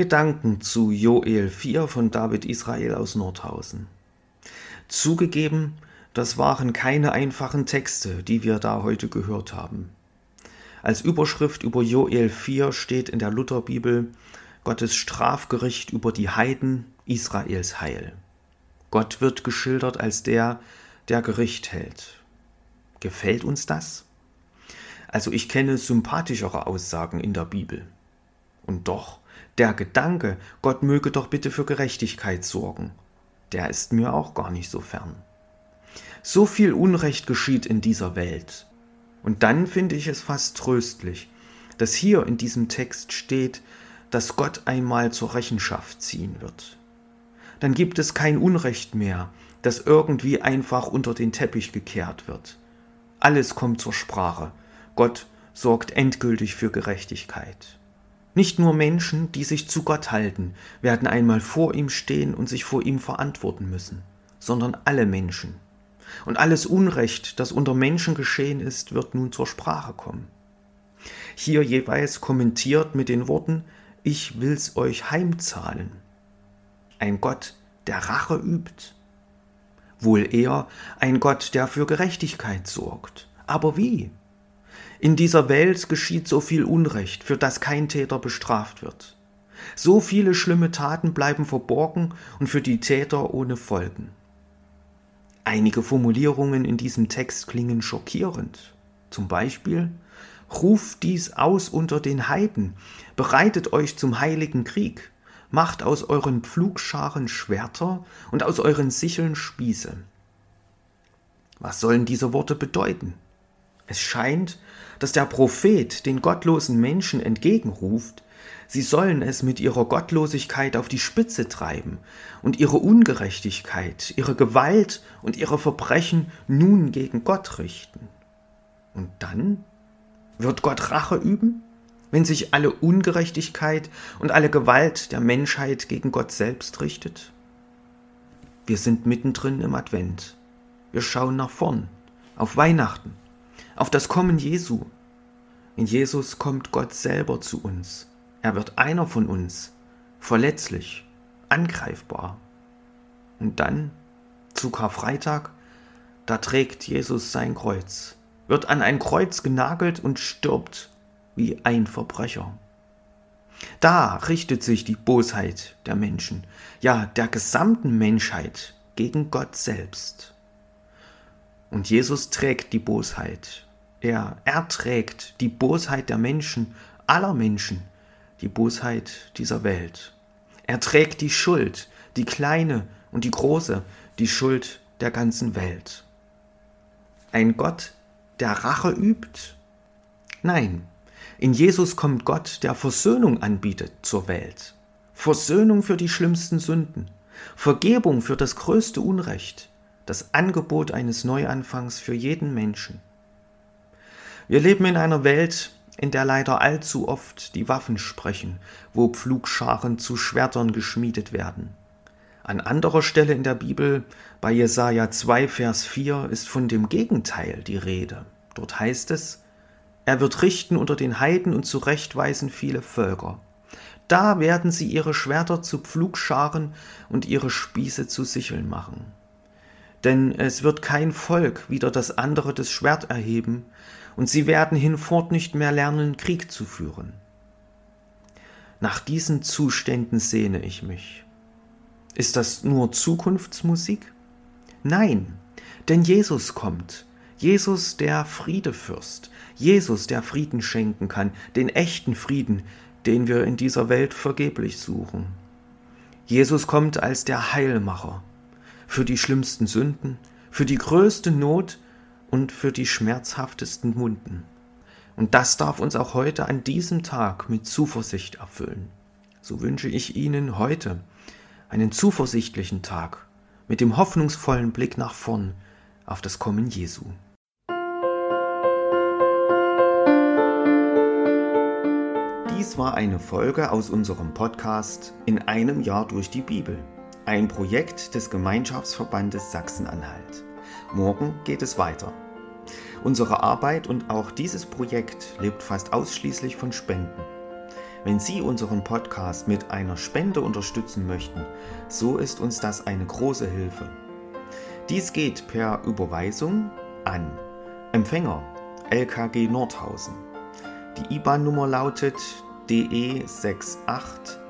Gedanken zu Joel 4 von David Israel aus Nordhausen. Zugegeben, das waren keine einfachen Texte, die wir da heute gehört haben. Als Überschrift über Joel 4 steht in der Lutherbibel Gottes Strafgericht über die Heiden, Israels Heil. Gott wird geschildert als der, der Gericht hält. Gefällt uns das? Also ich kenne sympathischere Aussagen in der Bibel. Und doch, der Gedanke, Gott möge doch bitte für Gerechtigkeit sorgen, der ist mir auch gar nicht so fern. So viel Unrecht geschieht in dieser Welt. Und dann finde ich es fast tröstlich, dass hier in diesem Text steht, dass Gott einmal zur Rechenschaft ziehen wird. Dann gibt es kein Unrecht mehr, das irgendwie einfach unter den Teppich gekehrt wird. Alles kommt zur Sprache. Gott sorgt endgültig für Gerechtigkeit. Nicht nur Menschen, die sich zu Gott halten, werden einmal vor ihm stehen und sich vor ihm verantworten müssen, sondern alle Menschen. Und alles Unrecht, das unter Menschen geschehen ist, wird nun zur Sprache kommen. Hier jeweils kommentiert mit den Worten, ich will's euch heimzahlen. Ein Gott, der Rache übt. Wohl eher ein Gott, der für Gerechtigkeit sorgt. Aber wie? In dieser Welt geschieht so viel Unrecht, für das kein Täter bestraft wird. So viele schlimme Taten bleiben verborgen und für die Täter ohne Folgen. Einige Formulierungen in diesem Text klingen schockierend. Zum Beispiel Ruft dies aus unter den Heiden, bereitet euch zum heiligen Krieg, macht aus euren Pflugscharen Schwerter und aus euren Sicheln Spieße. Was sollen diese Worte bedeuten? Es scheint, dass der Prophet den gottlosen Menschen entgegenruft, sie sollen es mit ihrer Gottlosigkeit auf die Spitze treiben und ihre Ungerechtigkeit, ihre Gewalt und ihre Verbrechen nun gegen Gott richten. Und dann wird Gott Rache üben, wenn sich alle Ungerechtigkeit und alle Gewalt der Menschheit gegen Gott selbst richtet? Wir sind mittendrin im Advent. Wir schauen nach vorn, auf Weihnachten, auf das Kommen Jesu. In Jesus kommt Gott selber zu uns. Er wird einer von uns, verletzlich, angreifbar. Und dann, zu Karfreitag, da trägt Jesus sein Kreuz wird an ein Kreuz genagelt und stirbt wie ein Verbrecher. Da richtet sich die Bosheit der Menschen, ja der gesamten Menschheit gegen Gott selbst. Und Jesus trägt die Bosheit. Er erträgt die Bosheit der Menschen, aller Menschen, die Bosheit dieser Welt. Er trägt die Schuld, die kleine und die große, die Schuld der ganzen Welt. Ein Gott, der Rache übt? Nein, in Jesus kommt Gott, der Versöhnung anbietet zur Welt. Versöhnung für die schlimmsten Sünden, Vergebung für das größte Unrecht, das Angebot eines Neuanfangs für jeden Menschen. Wir leben in einer Welt, in der leider allzu oft die Waffen sprechen, wo Pflugscharen zu Schwertern geschmiedet werden. An anderer Stelle in der Bibel, bei Jesaja 2, Vers 4, ist von dem Gegenteil die Rede. Dort heißt es, er wird richten unter den Heiden und zurechtweisen viele Völker. Da werden sie ihre Schwerter zu Pflugscharen und ihre Spieße zu Sicheln machen. Denn es wird kein Volk wieder das andere das Schwert erheben, und sie werden hinfort nicht mehr lernen, Krieg zu führen. Nach diesen Zuständen sehne ich mich. Ist das nur Zukunftsmusik? Nein, denn Jesus kommt. Jesus der Friedefürst. Jesus der Frieden schenken kann, den echten Frieden, den wir in dieser Welt vergeblich suchen. Jesus kommt als der Heilmacher für die schlimmsten Sünden, für die größte Not und für die schmerzhaftesten Wunden. Und das darf uns auch heute an diesem Tag mit Zuversicht erfüllen. So wünsche ich Ihnen heute einen zuversichtlichen Tag mit dem hoffnungsvollen Blick nach vorn auf das Kommen Jesu. Dies war eine Folge aus unserem Podcast In einem Jahr durch die Bibel, ein Projekt des Gemeinschaftsverbandes Sachsen-Anhalt. Morgen geht es weiter. Unsere Arbeit und auch dieses Projekt lebt fast ausschließlich von Spenden. Wenn Sie unseren Podcast mit einer Spende unterstützen möchten, so ist uns das eine große Hilfe. Dies geht per Überweisung an Empfänger LKG Nordhausen. Die IBAN-Nummer lautet DE 68